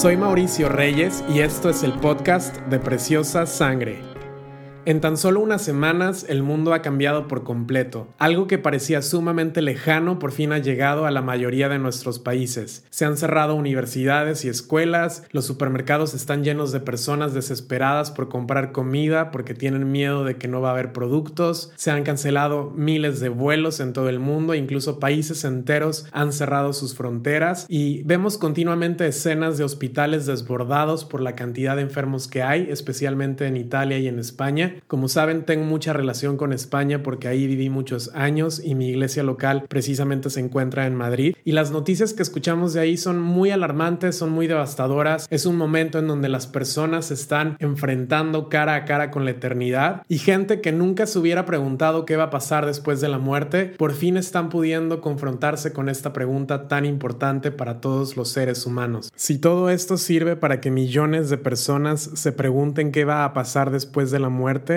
Soy Mauricio Reyes y esto es el podcast de Preciosa Sangre. En tan solo unas semanas el mundo ha cambiado por completo. Algo que parecía sumamente lejano por fin ha llegado a la mayoría de nuestros países. Se han cerrado universidades y escuelas, los supermercados están llenos de personas desesperadas por comprar comida porque tienen miedo de que no va a haber productos, se han cancelado miles de vuelos en todo el mundo, incluso países enteros han cerrado sus fronteras y vemos continuamente escenas de hospitales desbordados por la cantidad de enfermos que hay, especialmente en Italia y en España como saben, tengo mucha relación con España porque ahí viví muchos años y mi iglesia local precisamente se encuentra en Madrid. Y las noticias que escuchamos de ahí son muy alarmantes, son muy devastadoras. Es un momento en donde las personas se están enfrentando cara a cara con la eternidad y gente que nunca se hubiera preguntado qué va a pasar después de la muerte, por fin están pudiendo confrontarse con esta pregunta tan importante para todos los seres humanos. Si todo esto sirve para que millones de personas se pregunten qué va a pasar después de la muerte,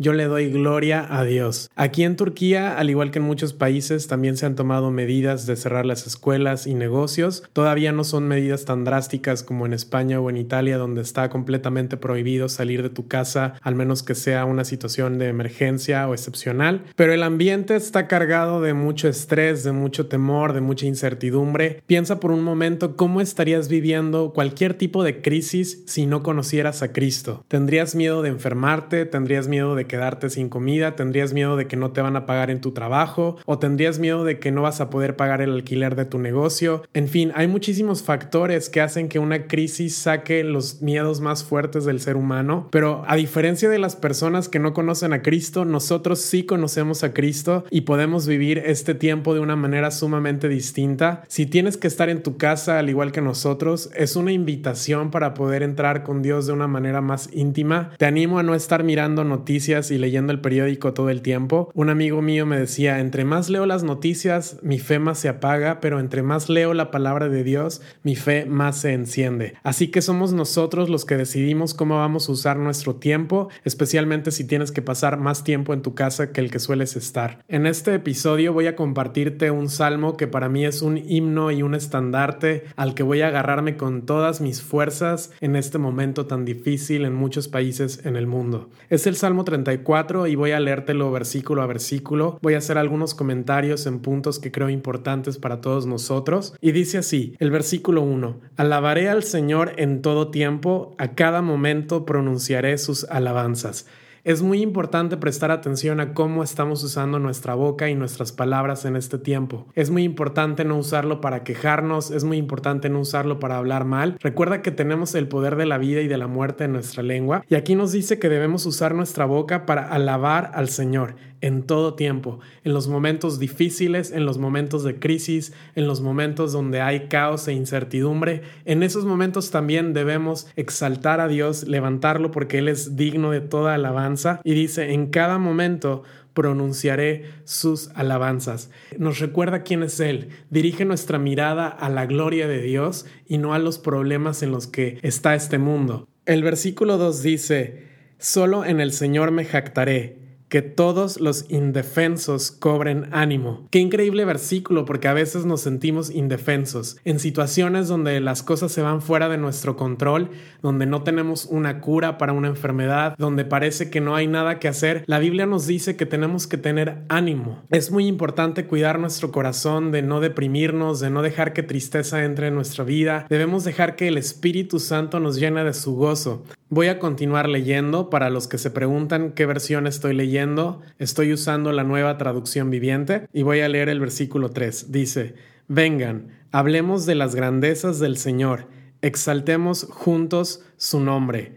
yo le doy gloria a Dios. Aquí en Turquía, al igual que en muchos países, también se han tomado medidas de cerrar las escuelas y negocios. Todavía no son medidas tan drásticas como en España o en Italia, donde está completamente prohibido salir de tu casa, al menos que sea una situación de emergencia o excepcional. Pero el ambiente está cargado de mucho estrés, de mucho temor, de mucha incertidumbre. Piensa por un momento cómo estarías viviendo cualquier tipo de crisis si no conocieras a Cristo. ¿Tendrías miedo de enfermarte? tendrías miedo de quedarte sin comida, tendrías miedo de que no te van a pagar en tu trabajo o tendrías miedo de que no vas a poder pagar el alquiler de tu negocio. En fin, hay muchísimos factores que hacen que una crisis saque los miedos más fuertes del ser humano, pero a diferencia de las personas que no conocen a Cristo, nosotros sí conocemos a Cristo y podemos vivir este tiempo de una manera sumamente distinta. Si tienes que estar en tu casa al igual que nosotros, es una invitación para poder entrar con Dios de una manera más íntima. Te animo a no estar mirando noticias y leyendo el periódico todo el tiempo, un amigo mío me decía, entre más leo las noticias, mi fe más se apaga, pero entre más leo la palabra de Dios, mi fe más se enciende. Así que somos nosotros los que decidimos cómo vamos a usar nuestro tiempo, especialmente si tienes que pasar más tiempo en tu casa que el que sueles estar. En este episodio voy a compartirte un salmo que para mí es un himno y un estandarte al que voy a agarrarme con todas mis fuerzas en este momento tan difícil en muchos países en el mundo. Es el Salmo 34 y voy a leértelo versículo a versículo. Voy a hacer algunos comentarios en puntos que creo importantes para todos nosotros. Y dice así, el versículo 1, Alabaré al Señor en todo tiempo, a cada momento pronunciaré sus alabanzas. Es muy importante prestar atención a cómo estamos usando nuestra boca y nuestras palabras en este tiempo. Es muy importante no usarlo para quejarnos, es muy importante no usarlo para hablar mal. Recuerda que tenemos el poder de la vida y de la muerte en nuestra lengua y aquí nos dice que debemos usar nuestra boca para alabar al Señor en todo tiempo, en los momentos difíciles, en los momentos de crisis, en los momentos donde hay caos e incertidumbre. En esos momentos también debemos exaltar a Dios, levantarlo porque Él es digno de toda alabanza y dice, en cada momento pronunciaré sus alabanzas. Nos recuerda quién es Él, dirige nuestra mirada a la gloria de Dios y no a los problemas en los que está este mundo. El versículo 2 dice, Solo en el Señor me jactaré que todos los indefensos cobren ánimo. Qué increíble versículo porque a veces nos sentimos indefensos en situaciones donde las cosas se van fuera de nuestro control, donde no tenemos una cura para una enfermedad, donde parece que no hay nada que hacer. La Biblia nos dice que tenemos que tener ánimo. Es muy importante cuidar nuestro corazón de no deprimirnos, de no dejar que tristeza entre en nuestra vida. Debemos dejar que el Espíritu Santo nos llene de su gozo. Voy a continuar leyendo para los que se preguntan qué versión estoy leyendo. Estoy usando la nueva traducción viviente y voy a leer el versículo 3. Dice, vengan, hablemos de las grandezas del Señor, exaltemos juntos su nombre.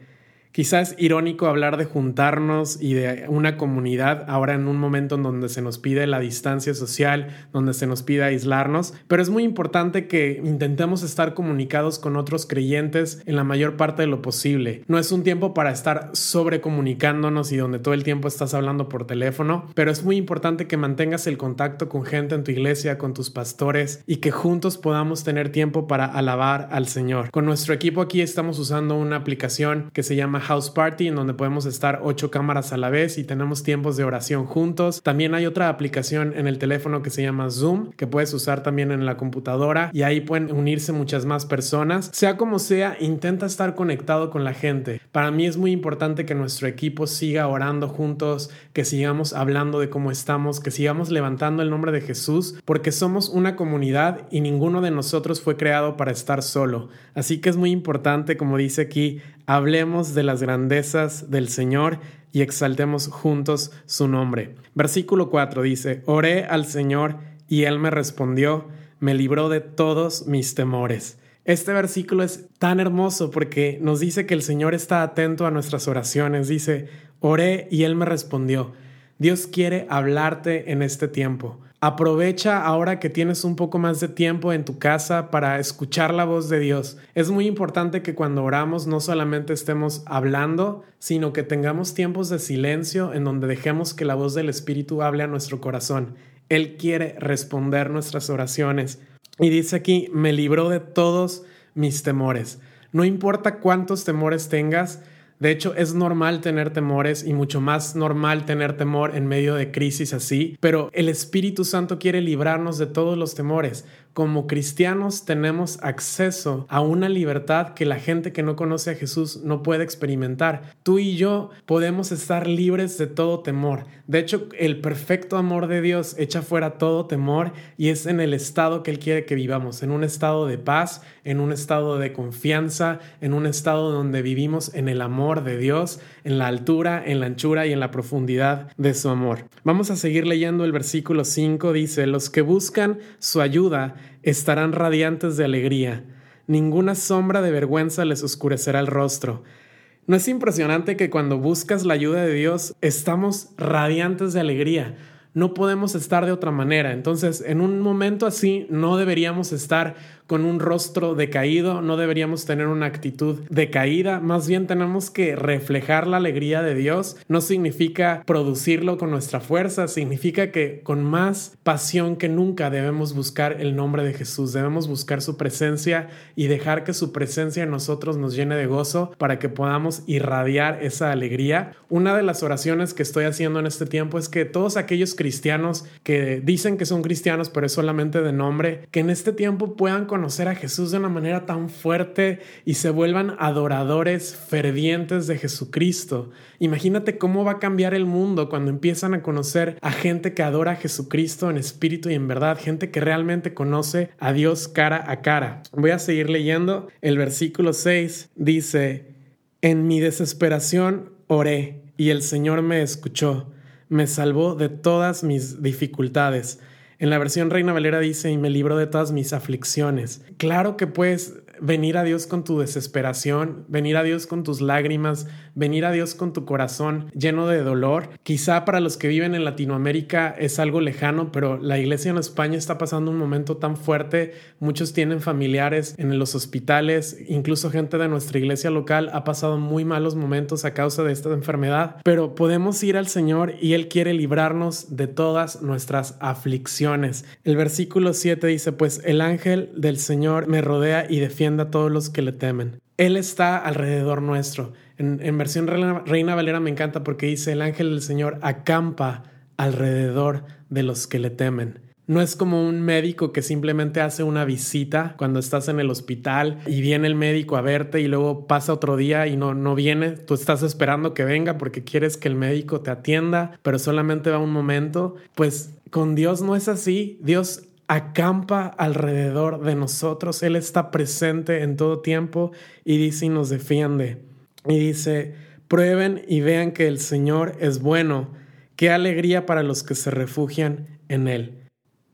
Quizás irónico hablar de juntarnos y de una comunidad ahora en un momento en donde se nos pide la distancia social, donde se nos pide aislarnos, pero es muy importante que intentemos estar comunicados con otros creyentes en la mayor parte de lo posible. No es un tiempo para estar sobrecomunicándonos y donde todo el tiempo estás hablando por teléfono, pero es muy importante que mantengas el contacto con gente en tu iglesia, con tus pastores y que juntos podamos tener tiempo para alabar al Señor. Con nuestro equipo aquí estamos usando una aplicación que se llama House Party, en donde podemos estar ocho cámaras a la vez y tenemos tiempos de oración juntos. También hay otra aplicación en el teléfono que se llama Zoom, que puedes usar también en la computadora y ahí pueden unirse muchas más personas. Sea como sea, intenta estar conectado con la gente. Para mí es muy importante que nuestro equipo siga orando juntos, que sigamos hablando de cómo estamos, que sigamos levantando el nombre de Jesús, porque somos una comunidad y ninguno de nosotros fue creado para estar solo. Así que es muy importante, como dice aquí, hablemos de las grandezas del Señor y exaltemos juntos su nombre. Versículo 4 dice, oré al Señor y Él me respondió, me libró de todos mis temores. Este versículo es tan hermoso porque nos dice que el Señor está atento a nuestras oraciones. Dice, oré y Él me respondió. Dios quiere hablarte en este tiempo. Aprovecha ahora que tienes un poco más de tiempo en tu casa para escuchar la voz de Dios. Es muy importante que cuando oramos no solamente estemos hablando, sino que tengamos tiempos de silencio en donde dejemos que la voz del Espíritu hable a nuestro corazón. Él quiere responder nuestras oraciones. Y dice aquí, me libró de todos mis temores. No importa cuántos temores tengas, de hecho, es normal tener temores y mucho más normal tener temor en medio de crisis así, pero el Espíritu Santo quiere librarnos de todos los temores. Como cristianos tenemos acceso a una libertad que la gente que no conoce a Jesús no puede experimentar. Tú y yo podemos estar libres de todo temor. De hecho, el perfecto amor de Dios echa fuera todo temor y es en el estado que Él quiere que vivamos, en un estado de paz, en un estado de confianza, en un estado donde vivimos en el amor de Dios, en la altura, en la anchura y en la profundidad de su amor. Vamos a seguir leyendo el versículo 5, dice, los que buscan su ayuda estarán radiantes de alegría, ninguna sombra de vergüenza les oscurecerá el rostro. ¿No es impresionante que cuando buscas la ayuda de Dios estamos radiantes de alegría? No podemos estar de otra manera. Entonces, en un momento así, no deberíamos estar con un rostro decaído, no deberíamos tener una actitud decaída, más bien tenemos que reflejar la alegría de Dios. No significa producirlo con nuestra fuerza, significa que con más pasión que nunca debemos buscar el nombre de Jesús, debemos buscar su presencia y dejar que su presencia en nosotros nos llene de gozo para que podamos irradiar esa alegría. Una de las oraciones que estoy haciendo en este tiempo es que todos aquellos cristianos que dicen que son cristianos pero es solamente de nombre, que en este tiempo puedan conocer a Jesús de una manera tan fuerte y se vuelvan adoradores fervientes de Jesucristo. Imagínate cómo va a cambiar el mundo cuando empiezan a conocer a gente que adora a Jesucristo en espíritu y en verdad, gente que realmente conoce a Dios cara a cara. Voy a seguir leyendo. El versículo 6 dice, en mi desesperación oré y el Señor me escuchó, me salvó de todas mis dificultades. En la versión Reina Valera dice, y me libro de todas mis aflicciones. Claro que puedes venir a Dios con tu desesperación, venir a Dios con tus lágrimas, venir a Dios con tu corazón lleno de dolor. Quizá para los que viven en Latinoamérica es algo lejano, pero la iglesia en España está pasando un momento tan fuerte. Muchos tienen familiares en los hospitales, incluso gente de nuestra iglesia local ha pasado muy malos momentos a causa de esta enfermedad, pero podemos ir al Señor y Él quiere librarnos de todas nuestras aflicciones. El versículo 7 dice, pues el ángel del Señor me rodea y defiende a todos los que le temen. Él está alrededor nuestro. En, versión Reina, Valera me encanta porque dice, el ángel del Señor acampa alrededor de los que le temen. No es como un médico que simplemente hace una visita cuando estás en el hospital y viene el médico a verte y luego pasa otro día y no, no viene. Tú estás esperando que venga porque quieres que el médico te atienda, pero solamente va un momento. Pues con Dios no es así. Dios acampa alrededor de nosotros. Él está presente en todo tiempo y dice y nos defiende. Y dice, prueben y vean que el Señor es bueno. Qué alegría para los que se refugian en Él.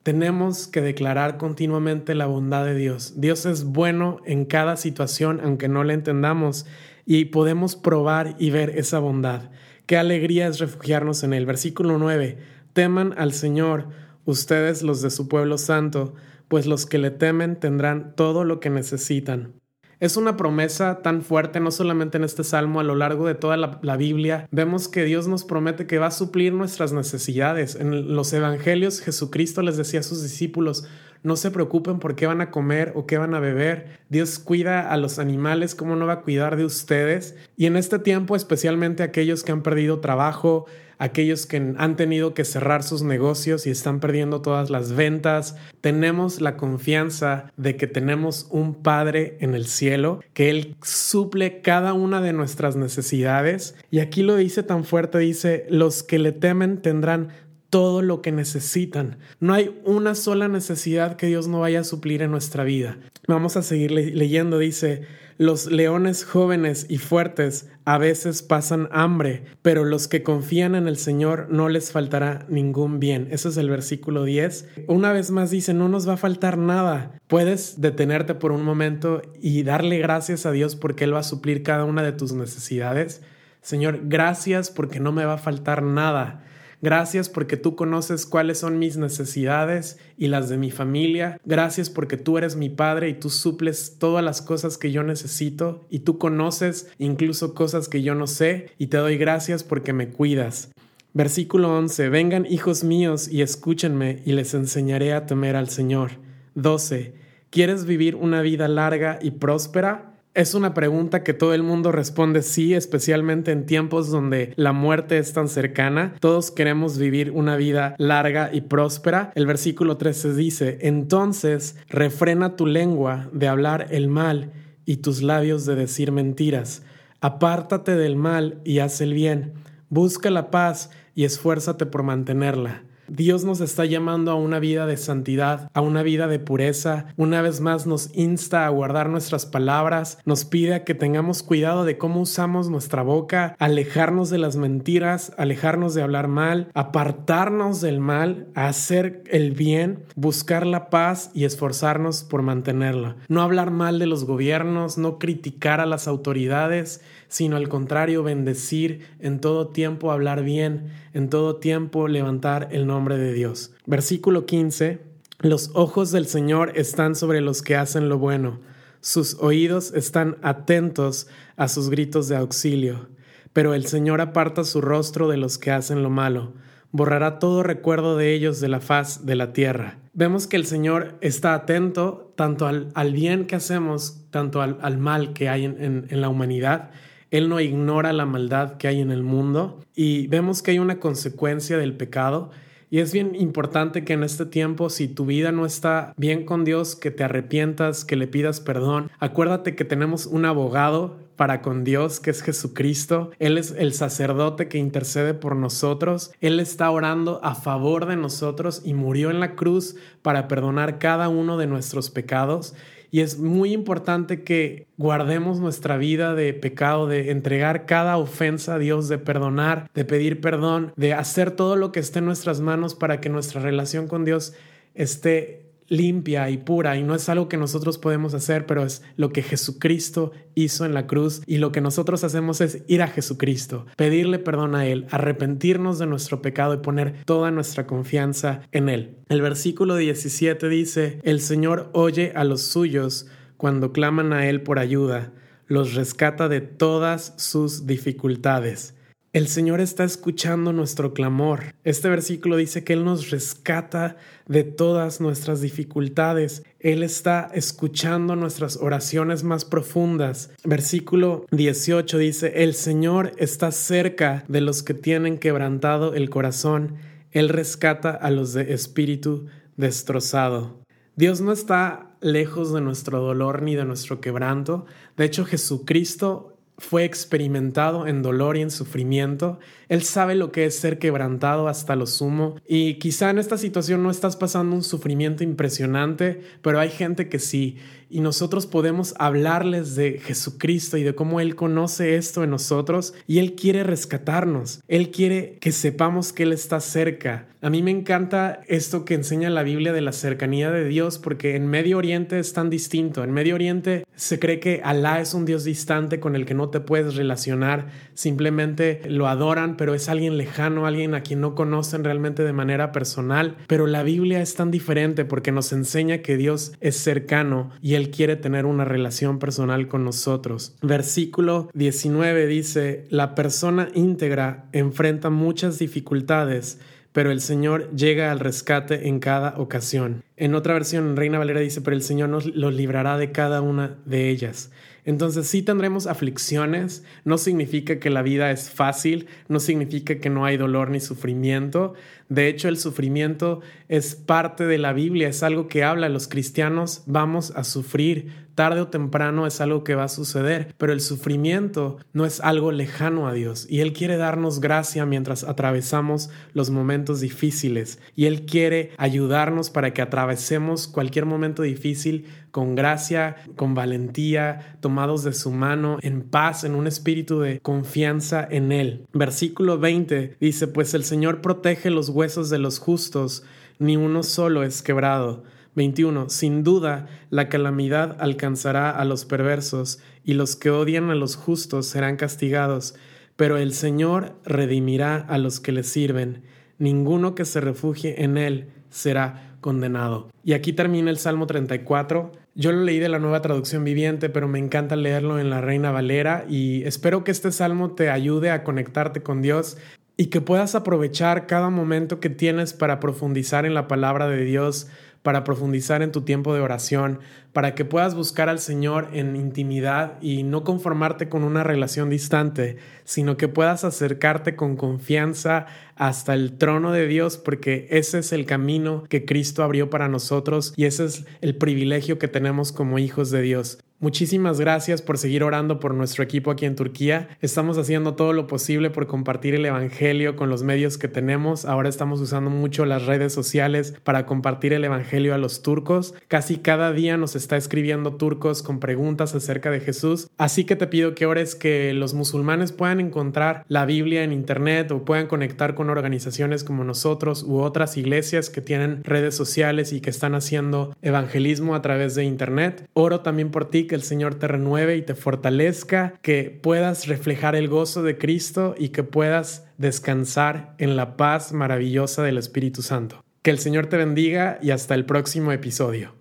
Tenemos que declarar continuamente la bondad de Dios. Dios es bueno en cada situación, aunque no le entendamos, y podemos probar y ver esa bondad. Qué alegría es refugiarnos en Él. Versículo 9. Teman al Señor ustedes los de su pueblo santo, pues los que le temen tendrán todo lo que necesitan. Es una promesa tan fuerte, no solamente en este salmo, a lo largo de toda la, Biblia. Vemos que Dios nos promete que va a suplir nuestras necesidades. En los evangelios, Jesucristo les decía a sus discípulos, no se preocupen por qué van a comer o qué van a beber. Dios cuida a los animales, ¿cómo no va a cuidar de ustedes? Y en este tiempo, especialmente aquellos que han perdido trabajo, aquellos que han tenido que cerrar sus negocios y están perdiendo todas las ventas. Tenemos la confianza de que tenemos un Padre en el cielo, que Él suple cada una de nuestras necesidades. Y aquí lo dice tan fuerte, dice, los que le temen tendrán todo lo que necesitan. No hay una sola necesidad que Dios no vaya a suplir en nuestra vida. Vamos a seguir leyendo, dice, los leones jóvenes y fuertes a veces pasan hambre, pero los que confían en el Señor no les faltará ningún bien. Ese es el versículo 10. Una vez más dice, no nos va a faltar nada. Puedes detenerte por un momento y darle gracias a Dios porque Él va a suplir cada una de tus necesidades. Señor, gracias porque no me va a faltar nada. Gracias porque tú conoces cuáles son mis necesidades y las de mi familia. Gracias porque tú eres mi Padre y tú suples todas las cosas que yo necesito y tú conoces incluso cosas que yo no sé y te doy gracias porque me cuidas. Versículo 11. Vengan hijos míos y escúchenme y les enseñaré a temer al Señor. 12. ¿Quieres vivir una vida larga y próspera? Es una pregunta que todo el mundo responde sí, especialmente en tiempos donde la muerte es tan cercana. Todos queremos vivir una vida larga y próspera. El versículo 13 dice, entonces refrena tu lengua de hablar el mal y tus labios de decir mentiras. Apártate del mal y haz el bien. Busca la paz y esfuérzate por mantenerla. Dios nos está llamando a una vida de santidad, a una vida de pureza. Una vez más nos insta a guardar nuestras palabras, nos pide que tengamos cuidado de cómo usamos nuestra boca, alejarnos de las mentiras, alejarnos de hablar mal, apartarnos del mal, hacer el bien, buscar la paz y esforzarnos por mantenerla. No hablar mal de los gobiernos, no criticar a las autoridades, sino al contrario, bendecir, en todo tiempo hablar bien, en todo tiempo levantar el nombre de Dios. Versículo 15. Los ojos del Señor están sobre los que hacen lo bueno, sus oídos están atentos a sus gritos de auxilio, pero el Señor aparta su rostro de los que hacen lo malo borrará todo recuerdo de ellos de la faz de la tierra. Vemos que el Señor está atento tanto al, bien que hacemos, tanto al, mal que hay en la humanidad, él no ignora la maldad que hay en el mundo y vemos que hay una consecuencia del pecado. Y es bien importante que en este tiempo, si tu vida no está bien con Dios, que te arrepientas, que le pidas perdón. Acuérdate que tenemos un abogado para con Dios, que es Jesucristo. Él es el sacerdote que intercede por nosotros. Él está orando a favor de nosotros y murió en la cruz para perdonar cada uno de nuestros pecados. Y es muy importante que guardemos nuestra vida de pecado, de entregar cada ofensa a Dios, de perdonar, de pedir perdón, de hacer todo lo que esté en nuestras manos para que nuestra relación con Dios esté limpia y pura y no es algo que nosotros podemos hacer, pero es lo que Jesucristo hizo en la cruz y lo que nosotros hacemos es ir a Jesucristo, pedirle perdón a Él, arrepentirnos de nuestro pecado y poner toda nuestra confianza en Él. El versículo 17 dice, el Señor oye a los suyos cuando claman a Él por ayuda, los rescata de todas sus dificultades. El Señor está escuchando nuestro clamor. Este versículo dice que Él nos rescata de todas nuestras dificultades. Él está escuchando nuestras oraciones más profundas. Versículo 18 dice, el Señor está cerca de los que tienen quebrantado el corazón. Él rescata a los de espíritu destrozado. Dios no está lejos de nuestro dolor ni de nuestro quebranto. De hecho, Jesucristo fue experimentado en dolor y en sufrimiento. Él sabe lo que es ser quebrantado hasta lo sumo. Y quizá en esta situación no estás pasando un sufrimiento impresionante, pero hay gente que sí y nosotros podemos hablarles de Jesucristo y de cómo Él conoce esto en nosotros y Él quiere rescatarnos. Él quiere que sepamos que Él está cerca. A mí me encanta esto que enseña la Biblia de la cercanía de Dios porque en Medio Oriente es tan distinto. En Medio Oriente se cree que Alá es un Dios distante con el que no te puedes relacionar, simplemente lo adoran, pero es alguien lejano, alguien a quien no conocen realmente de manera personal. Pero la Biblia es tan diferente porque nos enseña que Dios es cercano y Él quiere tener una relación personal con nosotros. Versículo 19 dice, la persona íntegra enfrenta muchas dificultades pero el Señor llega al rescate en cada ocasión. En otra versión, Reina Valera dice, pero el Señor nos los librará de cada una de ellas. Entonces sí tendremos aflicciones, no significa que la vida es fácil, no significa que no hay dolor ni sufrimiento. De hecho, el sufrimiento es parte de la Biblia, es algo que habla, los cristianos vamos a sufrir, tarde o temprano es algo que va a suceder, pero el sufrimiento no es algo lejano a Dios. Y Él quiere darnos gracia mientras atravesamos los momentos difíciles. Y Él quiere ayudarnos para que atravesemos cualquier momento difícil con gracia, con valentía, tomados de su mano, en paz, en un espíritu de confianza en Él. Versículo 20 dice, pues el Señor protege los huesos de los justos, ni uno solo es quebrado. 21. Sin duda, la calamidad alcanzará a los perversos, y los que odian a los justos serán castigados, pero el Señor redimirá a los que le sirven. Ninguno que se refugie en Él será condenado. Y aquí termina el Salmo 34. Yo lo leí de la nueva traducción viviente, pero me encanta leerlo en la Reina Valera y espero que este salmo te ayude a conectarte con Dios y que puedas aprovechar cada momento que tienes para profundizar en la palabra de Dios para profundizar en tu tiempo de oración, para que puedas buscar al Señor en intimidad y no conformarte con una relación distante, sino que puedas acercarte con confianza hasta el trono de Dios, porque ese es el camino que Cristo abrió para nosotros y ese es el privilegio que tenemos como hijos de Dios. Muchísimas gracias por seguir orando por nuestro equipo aquí en Turquía. Estamos haciendo todo lo posible por compartir el Evangelio con los medios que tenemos. Ahora estamos usando mucho las redes sociales para compartir el Evangelio a los turcos. Casi cada día nos está escribiendo turcos con preguntas acerca de Jesús. Así que te pido que ores que los musulmanes puedan encontrar la Biblia en Internet o puedan conectar con organizaciones como nosotros u otras iglesias que tienen redes sociales y que están haciendo evangelismo a través de Internet. Oro también por que el Señor te renueve y te fortalezca, que puedas reflejar el gozo de Cristo y que puedas descansar en la paz maravillosa del Espíritu Santo. Que el Señor te bendiga y hasta el próximo episodio.